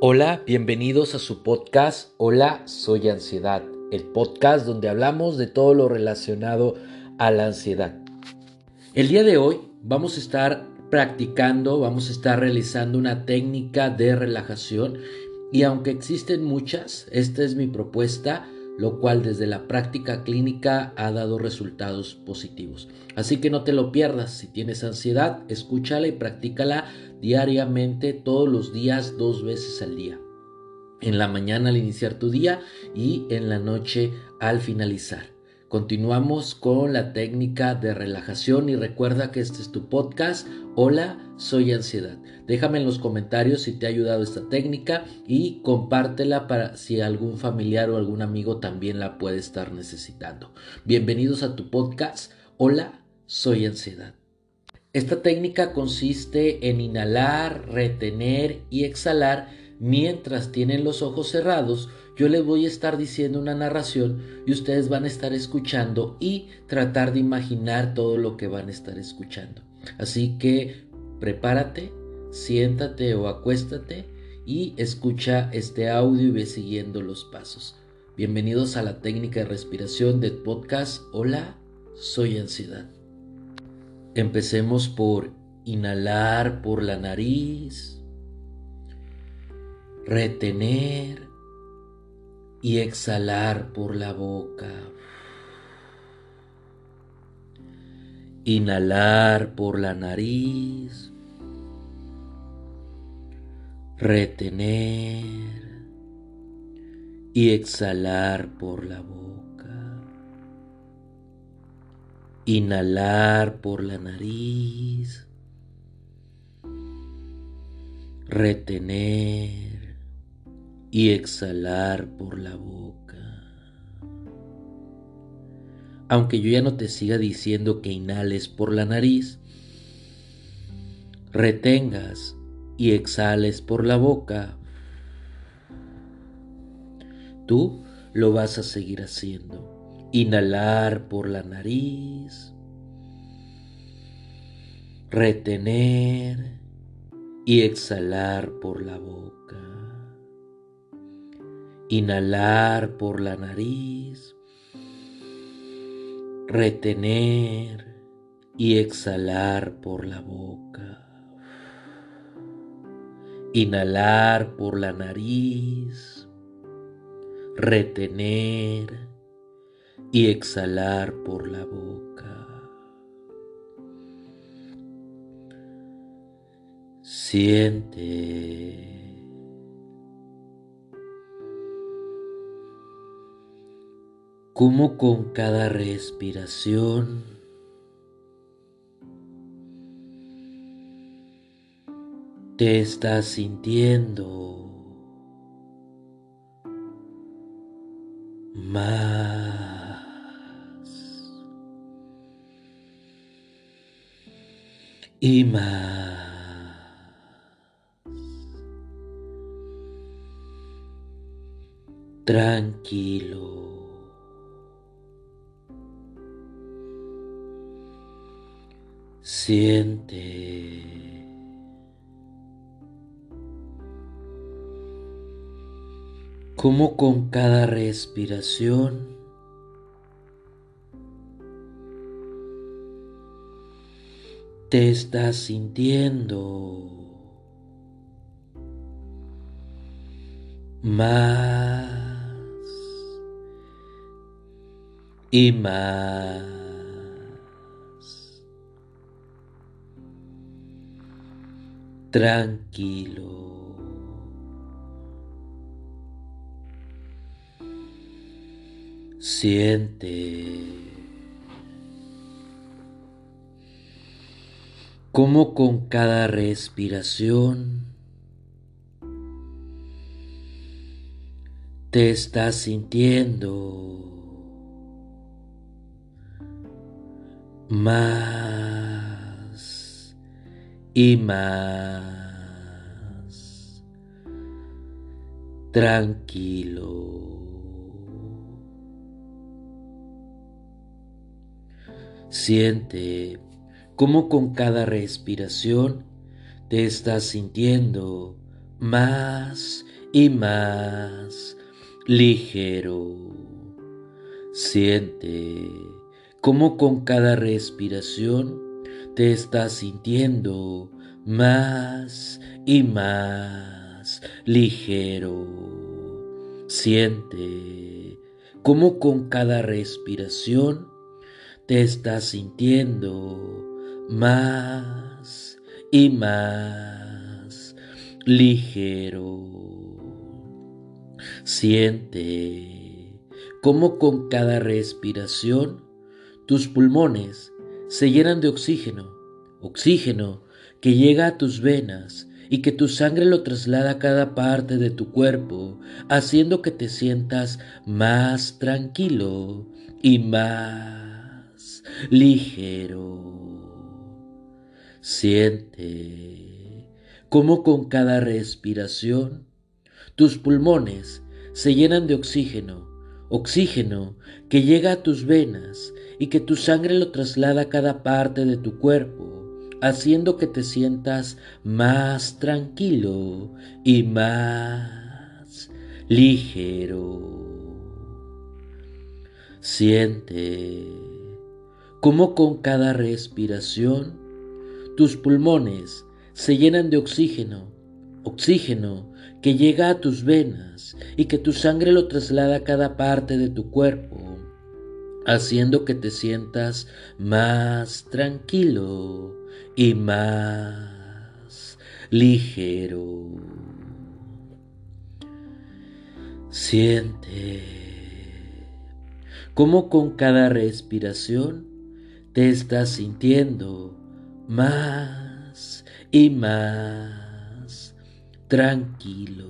Hola, bienvenidos a su podcast Hola, soy ansiedad, el podcast donde hablamos de todo lo relacionado a la ansiedad. El día de hoy vamos a estar practicando, vamos a estar realizando una técnica de relajación y aunque existen muchas, esta es mi propuesta lo cual desde la práctica clínica ha dado resultados positivos. Así que no te lo pierdas, si tienes ansiedad, escúchala y practícala diariamente, todos los días, dos veces al día. En la mañana al iniciar tu día y en la noche al finalizar. Continuamos con la técnica de relajación y recuerda que este es tu podcast. Hola, soy ansiedad. Déjame en los comentarios si te ha ayudado esta técnica y compártela para si algún familiar o algún amigo también la puede estar necesitando. Bienvenidos a tu podcast. Hola, soy ansiedad. Esta técnica consiste en inhalar, retener y exhalar mientras tienen los ojos cerrados yo les voy a estar diciendo una narración y ustedes van a estar escuchando y tratar de imaginar todo lo que van a estar escuchando. Así que prepárate, siéntate o acuéstate y escucha este audio y ve siguiendo los pasos. Bienvenidos a la técnica de respiración del podcast Hola, soy ansiedad. Empecemos por inhalar por la nariz, retener y exhalar por la boca. Inhalar por la nariz. Retener y exhalar por la boca. Inhalar por la nariz. Retener y exhalar por la boca. Aunque yo ya no te siga diciendo que inhales por la nariz, retengas y exhales por la boca, tú lo vas a seguir haciendo. Inhalar por la nariz, retener y exhalar por la boca. Inhalar por la nariz, retener y exhalar por la boca. Inhalar por la nariz, retener y exhalar por la boca. Siente como con cada respiración te estás sintiendo más y más tranquilo. Siente cómo con cada respiración te estás sintiendo más y más. Tranquilo. Siente cómo con cada respiración te estás sintiendo más y más tranquilo. Siente cómo con cada respiración te estás sintiendo más y más ligero. Siente cómo con cada respiración te estás sintiendo más y más ligero. Siente cómo con cada respiración te estás sintiendo más y más ligero. Siente cómo con cada respiración tus pulmones se llenan de oxígeno, oxígeno que llega a tus venas y que tu sangre lo traslada a cada parte de tu cuerpo, haciendo que te sientas más tranquilo y más ligero. Siente cómo con cada respiración tus pulmones se llenan de oxígeno, oxígeno que llega a tus venas y que tu sangre lo traslada a cada parte de tu cuerpo, haciendo que te sientas más tranquilo y más ligero. Siente cómo con cada respiración tus pulmones se llenan de oxígeno, oxígeno que llega a tus venas y que tu sangre lo traslada a cada parte de tu cuerpo, haciendo que te sientas más tranquilo y más ligero. Siente cómo con cada respiración te estás sintiendo más y más tranquilo.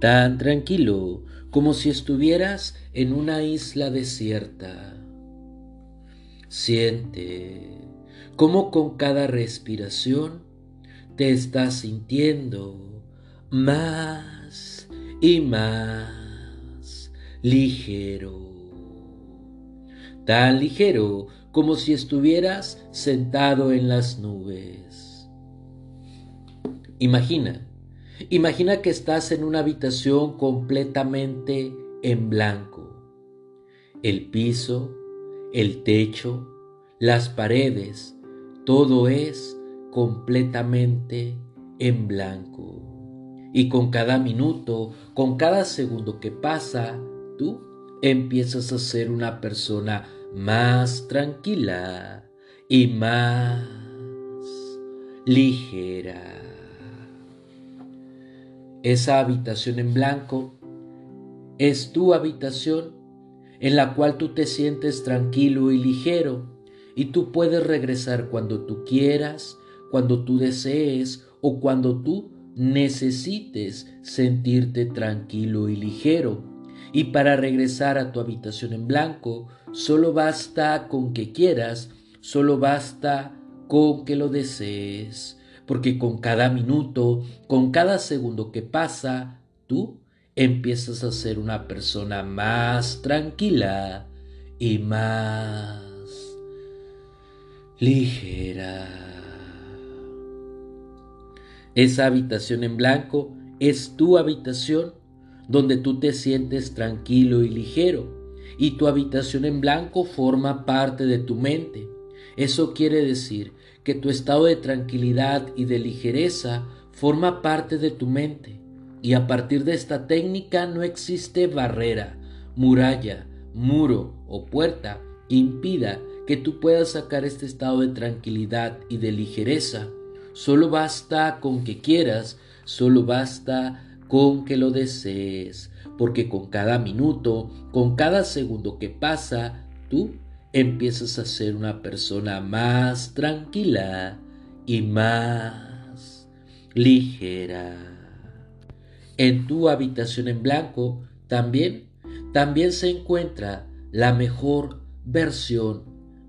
Tan tranquilo como si estuvieras en una isla desierta. Siente cómo con cada respiración te estás sintiendo más y más ligero. Tan ligero como si estuvieras sentado en las nubes. Imagina, imagina que estás en una habitación completamente en blanco. El piso, el techo, las paredes, todo es completamente en blanco. Y con cada minuto, con cada segundo que pasa, tú empiezas a ser una persona más tranquila y más ligera. Esa habitación en blanco es tu habitación en la cual tú te sientes tranquilo y ligero y tú puedes regresar cuando tú quieras, cuando tú desees o cuando tú necesites sentirte tranquilo y ligero. Y para regresar a tu habitación en blanco, solo basta con que quieras, solo basta con que lo desees, porque con cada minuto, con cada segundo que pasa, tú empiezas a ser una persona más tranquila y más ligera. Esa habitación en blanco es tu habitación donde tú te sientes tranquilo y ligero. Y tu habitación en blanco forma parte de tu mente. Eso quiere decir que tu estado de tranquilidad y de ligereza forma parte de tu mente. Y a partir de esta técnica no existe barrera, muralla, muro o puerta impida que tú puedas sacar este estado de tranquilidad y de ligereza. Solo basta con que quieras, solo basta con que lo desees, porque con cada minuto, con cada segundo que pasa, tú empiezas a ser una persona más tranquila y más ligera. En tu habitación en blanco también, también se encuentra la mejor versión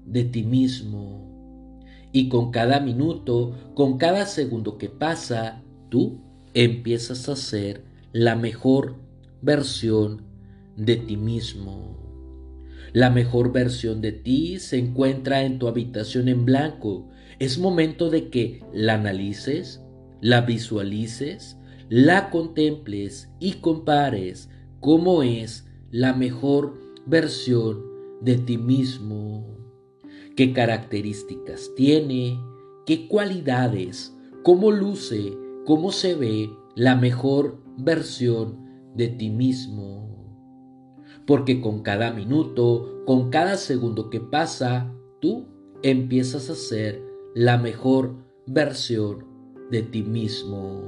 de ti mismo. Y con cada minuto, con cada segundo que pasa, tú empiezas a ser la mejor versión de ti mismo. La mejor versión de ti se encuentra en tu habitación en blanco. Es momento de que la analices, la visualices, la contemples y compares cómo es la mejor versión de ti mismo, qué características tiene, qué cualidades, cómo luce, cómo se ve la mejor versión de ti mismo. Porque con cada minuto, con cada segundo que pasa, tú empiezas a ser la mejor versión de ti mismo.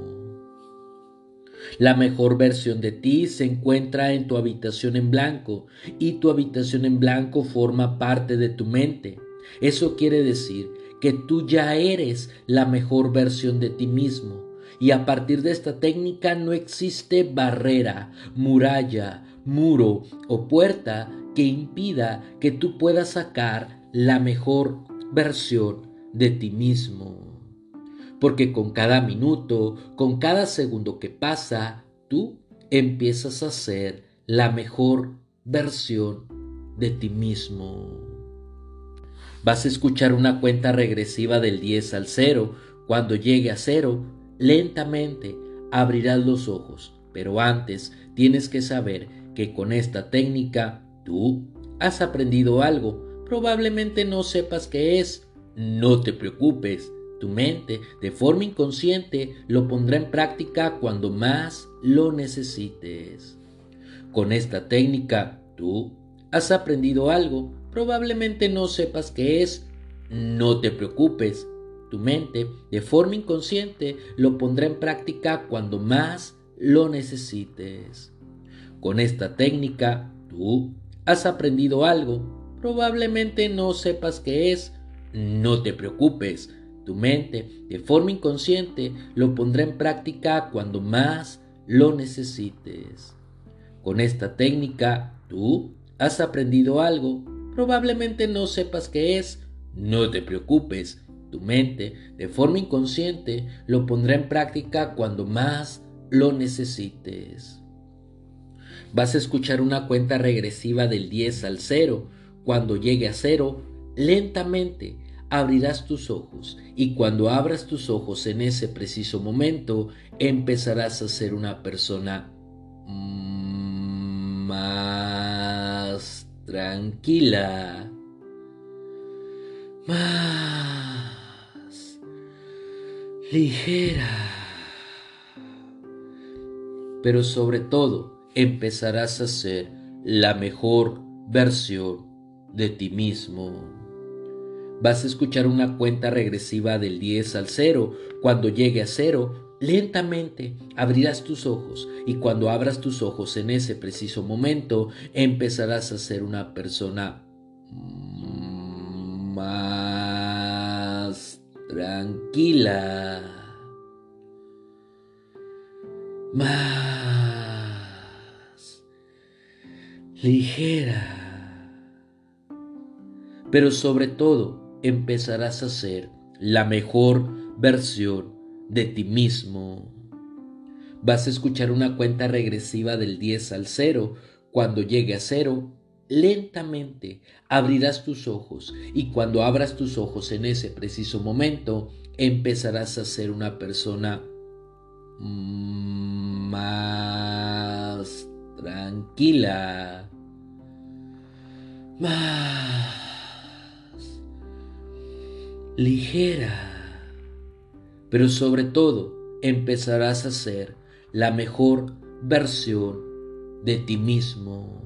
La mejor versión de ti se encuentra en tu habitación en blanco y tu habitación en blanco forma parte de tu mente. Eso quiere decir que tú ya eres la mejor versión de ti mismo. Y a partir de esta técnica no existe barrera, muralla, muro o puerta que impida que tú puedas sacar la mejor versión de ti mismo. Porque con cada minuto, con cada segundo que pasa, tú empiezas a ser la mejor versión de ti mismo. Vas a escuchar una cuenta regresiva del 10 al 0. Cuando llegue a 0, lentamente abrirás los ojos. Pero antes tienes que saber que con esta técnica tú has aprendido algo. Probablemente no sepas qué es. No te preocupes. Tu mente, de forma inconsciente, lo pondrá en práctica cuando más lo necesites. Con esta técnica, tú has aprendido algo Probablemente no sepas qué es. No te preocupes. Tu mente, de forma inconsciente, lo pondrá en práctica cuando más lo necesites. Con esta técnica, tú has aprendido algo. Probablemente no sepas qué es. No te preocupes. Tu mente, de forma inconsciente, lo pondrá en práctica cuando más lo necesites. Con esta técnica, tú has aprendido algo Probablemente no sepas qué es. No te preocupes. Tu mente, de forma inconsciente, lo pondrá en práctica cuando más lo necesites. Vas a escuchar una cuenta regresiva del 10 al 0. Cuando llegue a 0, lentamente abrirás tus ojos y cuando abras tus ojos en ese preciso momento, empezarás a ser una persona más tranquila, más ligera. Pero sobre todo empezarás a ser la mejor versión de ti mismo. Vas a escuchar una cuenta regresiva del 10 al 0. Cuando llegue a 0, Lentamente abrirás tus ojos y cuando abras tus ojos en ese preciso momento empezarás a ser una persona más tranquila, más ligera, pero sobre todo empezarás a ser la mejor versión de ti mismo. Vas a escuchar una cuenta regresiva del 10 al 0. Cuando llegue a 0, lentamente abrirás tus ojos y cuando abras tus ojos en ese preciso momento, empezarás a ser una persona más tranquila, más ligera. Pero sobre todo empezarás a ser la mejor versión de ti mismo.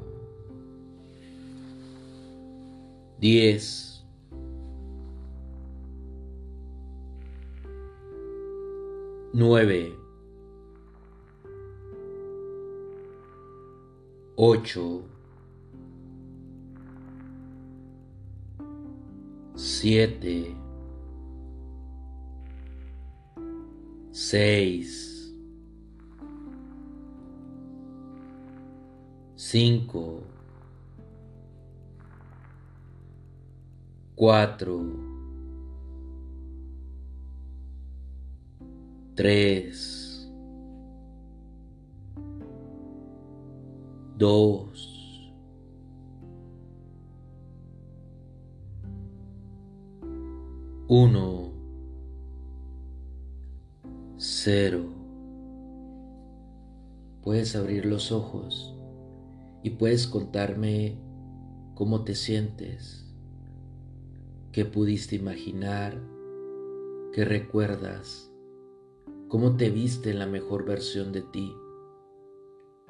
10 9 8 7 seis, cinco, cuatro, tres, dos, uno. cero. puedes abrir los ojos y puedes contarme cómo te sientes, qué pudiste imaginar, qué recuerdas, cómo te viste en la mejor versión de ti.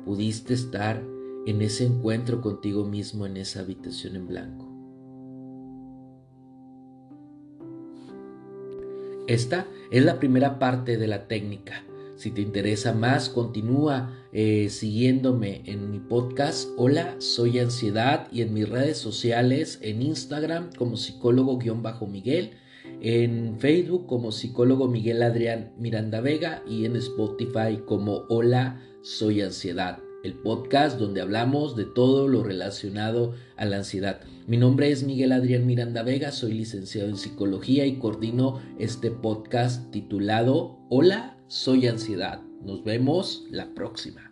Pudiste estar en ese encuentro contigo mismo en esa habitación en blanco. Esta es la primera parte de la técnica. Si te interesa más, continúa eh, siguiéndome en mi podcast. Hola, soy Ansiedad y en mis redes sociales, en Instagram como psicólogo-miguel, en Facebook como psicólogo Miguel Adrián Miranda Vega y en Spotify como Hola, soy Ansiedad el podcast donde hablamos de todo lo relacionado a la ansiedad. Mi nombre es Miguel Adrián Miranda Vega, soy licenciado en psicología y coordino este podcast titulado Hola, soy ansiedad. Nos vemos la próxima.